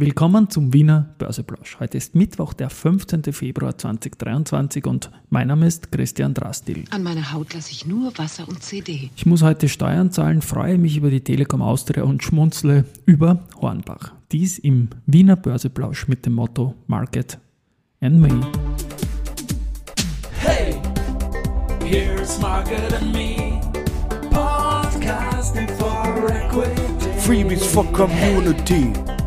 Willkommen zum Wiener Börseplausch. Heute ist Mittwoch, der 15. Februar 2023 und mein Name ist Christian Drastil. An meiner Haut lasse ich nur Wasser und CD. Ich muss heute Steuern zahlen, freue mich über die Telekom Austria und schmunzle über Hornbach. Dies im Wiener Börseplausch mit dem Motto Market and Me. Hey, here's Market and Me. Podcasting for Equity. Freebies for Community. Den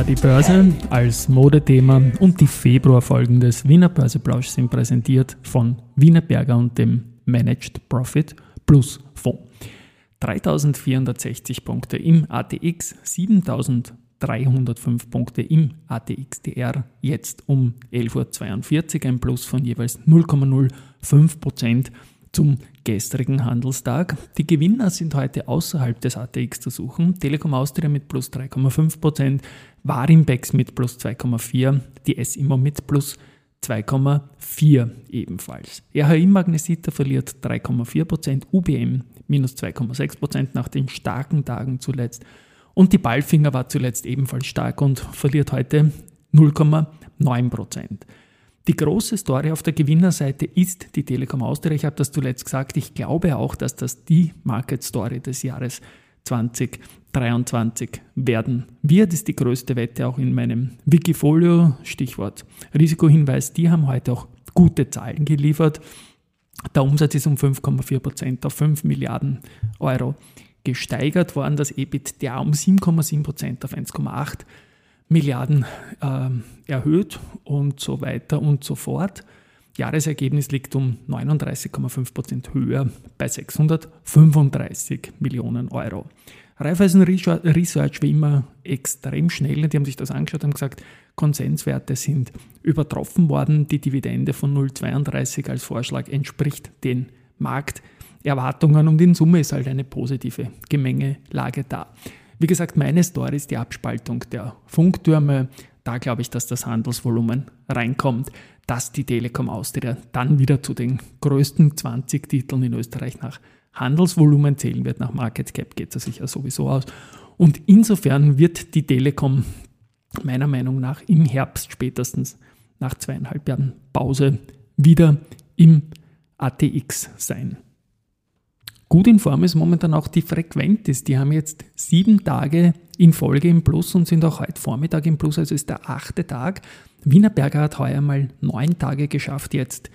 Ja, die Börse als Modethema und die Februarfolgen des Wiener Börseplausch sind präsentiert von Wiener Berger und dem Managed Profit Plus Fonds. 3460 Punkte im ATX, 7305 Punkte im ATXDR, jetzt um 11.42 Uhr, ein Plus von jeweils 0,05% zum gestrigen Handelstag. Die Gewinner sind heute außerhalb des ATX zu suchen. Telekom Austria mit plus 3,5%, Warimbex mit plus 2,4%, die SIMO mit plus 2,4 ebenfalls. RHI Magnesita verliert 3,4%, UBM minus 2,6% nach den starken Tagen zuletzt. Und die Ballfinger war zuletzt ebenfalls stark und verliert heute 0,9%. Die große Story auf der Gewinnerseite ist die Telekom Austria. Ich habe das zuletzt gesagt. Ich glaube auch, dass das die Market Story des Jahres 2023 werden wird. Ist die größte Wette auch in meinem Wikifolio. Stichwort Risikohinweis. Die haben heute auch gute Zahlen geliefert. Der Umsatz ist um 5,4% auf 5 Milliarden Euro gesteigert worden. Das EBITDA um 7,7% auf 1,8 Milliarden äh, erhöht und so weiter und so fort. Jahresergebnis liegt um 39,5% höher bei 635 Millionen Euro. Raiffeisen Research wie immer extrem schnell. Die haben sich das angeschaut und gesagt, Konsenswerte sind übertroffen worden. Die Dividende von 0,32 als Vorschlag entspricht den Markterwartungen und in Summe ist halt eine positive Gemengelage da. Wie gesagt, meine Story ist die Abspaltung der Funktürme. Da glaube ich, dass das Handelsvolumen reinkommt, dass die Telekom Austria dann wieder zu den größten 20 Titeln in Österreich nach Handelsvolumen zählen wird. Nach Market Cap geht es sicher sowieso aus. Und insofern wird die Telekom meiner Meinung nach im Herbst spätestens nach zweieinhalb Jahren Pause wieder im ATX sein. Gut in Form ist momentan auch die Frequentis. Die haben jetzt sieben Tage in Folge im Plus und sind auch heute Vormittag im Plus, also ist der achte Tag. Wienerberger hat heuer mal neun Tage geschafft, jetzt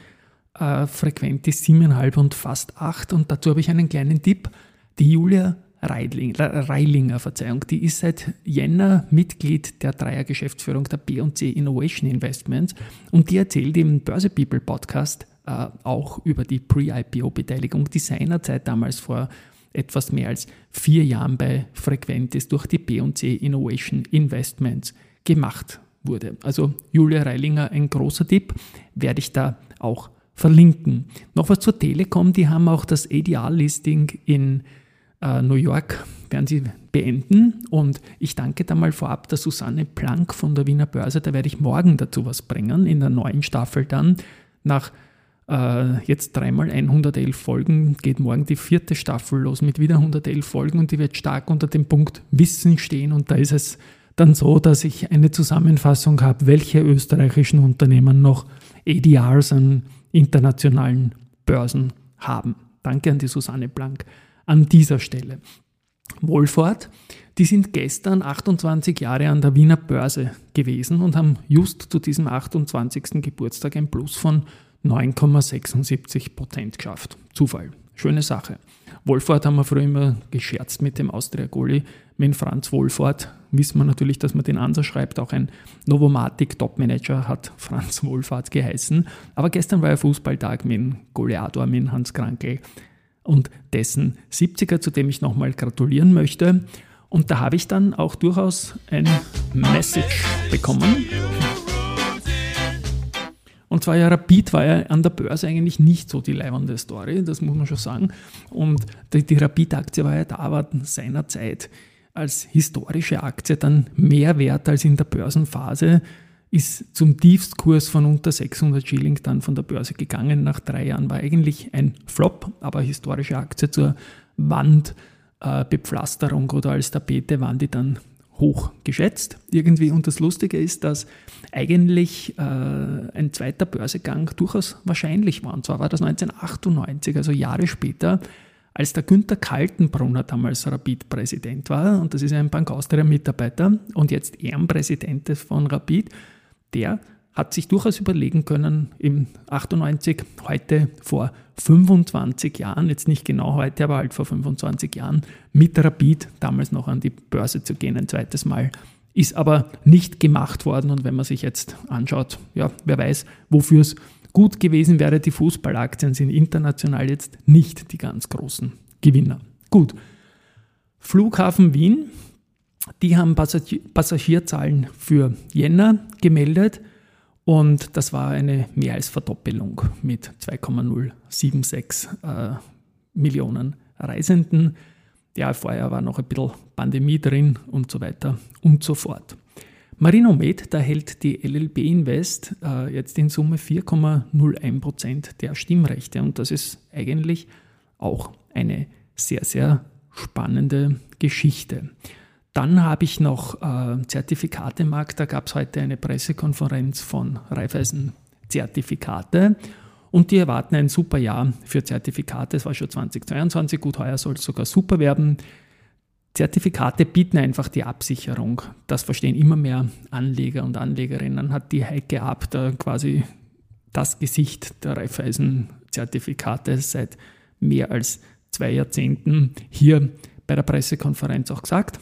äh, Frequentis siebeneinhalb und fast acht. Und dazu habe ich einen kleinen Tipp. Die Julia Reilinger, Reilinger, Verzeihung, die ist seit Jänner Mitglied der Dreier-Geschäftsführung der B&C Innovation Investments und die erzählt im Börse People Podcast äh, auch über die Pre-IPO-Beteiligung, die seinerzeit damals vor etwas mehr als vier Jahren bei Frequentis durch die B&C Innovation Investments gemacht wurde. Also Julia Reilinger, ein großer Tipp, werde ich da auch verlinken. Noch was zur Telekom, die haben auch das ADR-Listing in äh, New York, werden sie beenden. Und ich danke da mal vorab der Susanne Planck von der Wiener Börse, da werde ich morgen dazu was bringen, in der neuen Staffel dann. Nach äh, jetzt dreimal 111 Folgen, geht morgen die vierte Staffel los mit wieder 111 Folgen und die wird stark unter dem Punkt Wissen stehen. Und da ist es dann so, dass ich eine Zusammenfassung habe, welche österreichischen Unternehmen noch ADRs an internationalen Börsen haben. Danke an die Susanne Blank an dieser Stelle. Wohlfahrt, die sind gestern 28 Jahre an der Wiener Börse gewesen und haben just zu diesem 28. Geburtstag ein Plus von 9,76 Prozent geschafft. Zufall. Schöne Sache. Wohlfahrt haben wir früher immer gescherzt mit dem Austria-Goli. Mit Franz Wohlfahrt wissen wir natürlich, dass man den Ansatz schreibt. Auch ein Novomatic-Top-Manager hat Franz Wohlfahrt geheißen. Aber gestern war ja Fußballtag mit Goleador, mit Hans Krankel und dessen 70er, zu dem ich nochmal gratulieren möchte. Und da habe ich dann auch durchaus ein Message bekommen und zwar ja, Rapid war ja an der Börse eigentlich nicht so die leibende Story, das muss man schon sagen. Und die, die Rapid-Aktie war ja da, war seinerzeit als historische Aktie dann mehr wert als in der Börsenphase, ist zum Tiefstkurs von unter 600 Schilling dann von der Börse gegangen. Nach drei Jahren war eigentlich ein Flop, aber historische Aktie zur Wandbepflasterung oder als Tapete waren die dann hoch geschätzt irgendwie. Und das Lustige ist, dass eigentlich äh, ein zweiter Börsegang durchaus wahrscheinlich war. Und zwar war das 1998, also Jahre später, als der Günther Kaltenbrunner damals Rapid-Präsident war. Und das ist ein Bank Austria-Mitarbeiter und jetzt Ehrenpräsident von Rapid. Der hat sich durchaus überlegen können, im 98, heute vor 25 Jahren, jetzt nicht genau heute, aber halt vor 25 Jahren, mit Rapid damals noch an die Börse zu gehen, ein zweites Mal. Ist aber nicht gemacht worden und wenn man sich jetzt anschaut, ja, wer weiß, wofür es gut gewesen wäre, die Fußballaktien sind international jetzt nicht die ganz großen Gewinner. Gut. Flughafen Wien, die haben Passagierzahlen für Jänner gemeldet. Und das war eine mehr als Verdoppelung mit 2,076 äh, Millionen Reisenden. Ja, vorher war noch ein bisschen Pandemie drin und so weiter und so fort. Marinomed, da hält die LLB Invest äh, jetzt in Summe 4,01 Prozent der Stimmrechte und das ist eigentlich auch eine sehr, sehr spannende Geschichte. Dann habe ich noch äh, Zertifikatemarkt. Da gab es heute eine Pressekonferenz von Raiffeisen Zertifikate. Und die erwarten ein super Jahr für Zertifikate. Es war schon 2022, gut, heuer soll es sogar super werden. Zertifikate bieten einfach die Absicherung. Das verstehen immer mehr Anleger und Anlegerinnen. Hat die Heike Ab da quasi das Gesicht der Raiffeisen-Zertifikate seit mehr als zwei Jahrzehnten hier bei der Pressekonferenz auch gesagt.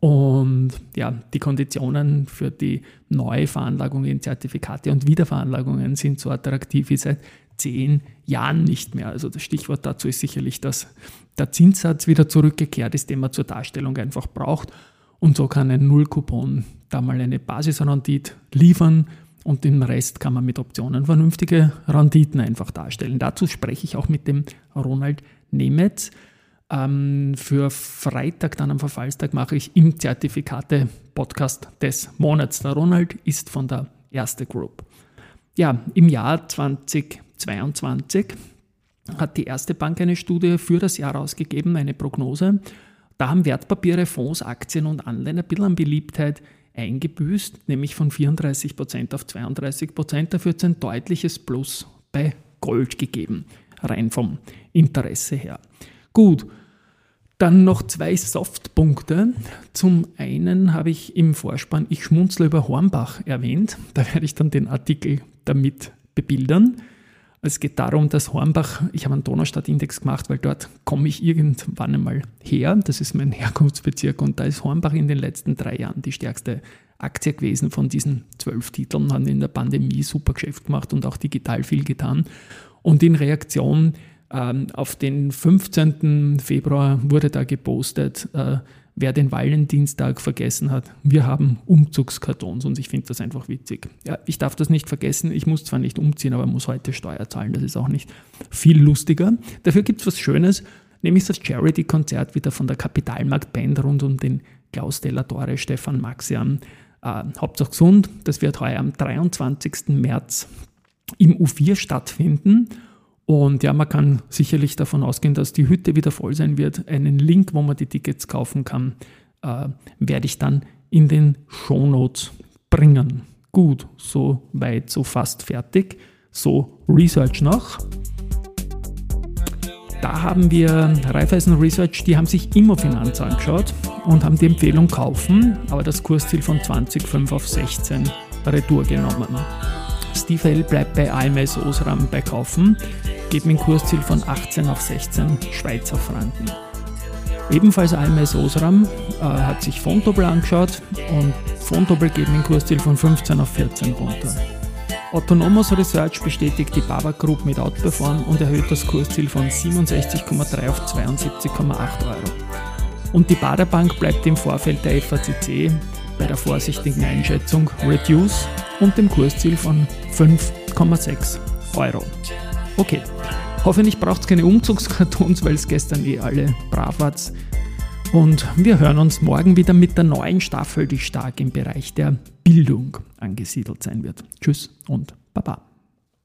Und ja, die Konditionen für die Neuveranlagung in Zertifikate und Wiederveranlagungen sind so attraktiv wie seit zehn Jahren nicht mehr. Also das Stichwort dazu ist sicherlich, dass der Zinssatz wieder zurückgekehrt ist, den man zur Darstellung einfach braucht. Und so kann ein Nullcoupon da mal eine Basisrendite liefern und den Rest kann man mit Optionen vernünftige Renditen einfach darstellen. Dazu spreche ich auch mit dem Ronald Nemetz. Ähm, für Freitag, dann am Verfallstag, mache ich im Zertifikate-Podcast des Monats. Der Ronald ist von der Erste Group. Ja, im Jahr 2022 hat die Erste Bank eine Studie für das Jahr rausgegeben, eine Prognose. Da haben Wertpapiere, Fonds, Aktien und Anleihen ein bisschen an Beliebtheit eingebüßt, nämlich von 34% auf 32%. Dafür hat es ein deutliches Plus bei Gold gegeben, rein vom Interesse her. Gut, dann noch zwei Softpunkte. Zum einen habe ich im Vorspann Ich schmunzle über Hornbach erwähnt. Da werde ich dann den Artikel damit bebildern. Es geht darum, dass Hornbach, ich habe einen Donaustadt-Index gemacht, weil dort komme ich irgendwann einmal her. Das ist mein Herkunftsbezirk und da ist Hornbach in den letzten drei Jahren die stärkste Aktie gewesen von diesen zwölf Titeln, haben in der Pandemie super Geschäft gemacht und auch digital viel getan. Und in Reaktion ähm, auf den 15. Februar wurde da gepostet, äh, wer den Valentinstag vergessen hat, wir haben Umzugskartons und ich finde das einfach witzig. Ja, ich darf das nicht vergessen, ich muss zwar nicht umziehen, aber muss heute Steuer zahlen, das ist auch nicht viel lustiger. Dafür gibt es was Schönes, nämlich das Charity-Konzert wieder von der Kapitalmarkt-Band rund um den Klaus Delatore, Stefan Maxian, äh, Hauptsache gesund. Das wird heuer am 23. März im U4 stattfinden und ja, man kann sicherlich davon ausgehen, dass die Hütte wieder voll sein wird. Einen Link, wo man die Tickets kaufen kann, äh, werde ich dann in den Shownotes bringen. Gut, so weit, so fast fertig. So, Research noch. Da haben wir Raiffeisen Research, die haben sich Immofinanz angeschaut und haben die Empfehlung kaufen, aber das Kursziel von 20,5 auf 16 Retour genommen. Steve bleibt bei AMS Osram bei Kaufen geben ein Kursziel von 18 auf 16 Schweizer Franken. Ebenfalls AMS Osram äh, hat sich Fontobel angeschaut und Fontobel geben ein Kursziel von 15 auf 14 runter. Autonomous Research bestätigt die Baba Group mit Outperform und erhöht das Kursziel von 67,3 auf 72,8 Euro. Und die Baderbank bleibt im Vorfeld der FACC bei der vorsichtigen Einschätzung Reduce und dem Kursziel von 5,6 Euro. Okay, hoffentlich braucht es keine Umzugskartons, weil es gestern eh alle brav war. Und wir hören uns morgen wieder mit der neuen Staffel, die stark im Bereich der Bildung angesiedelt sein wird. Tschüss und Baba.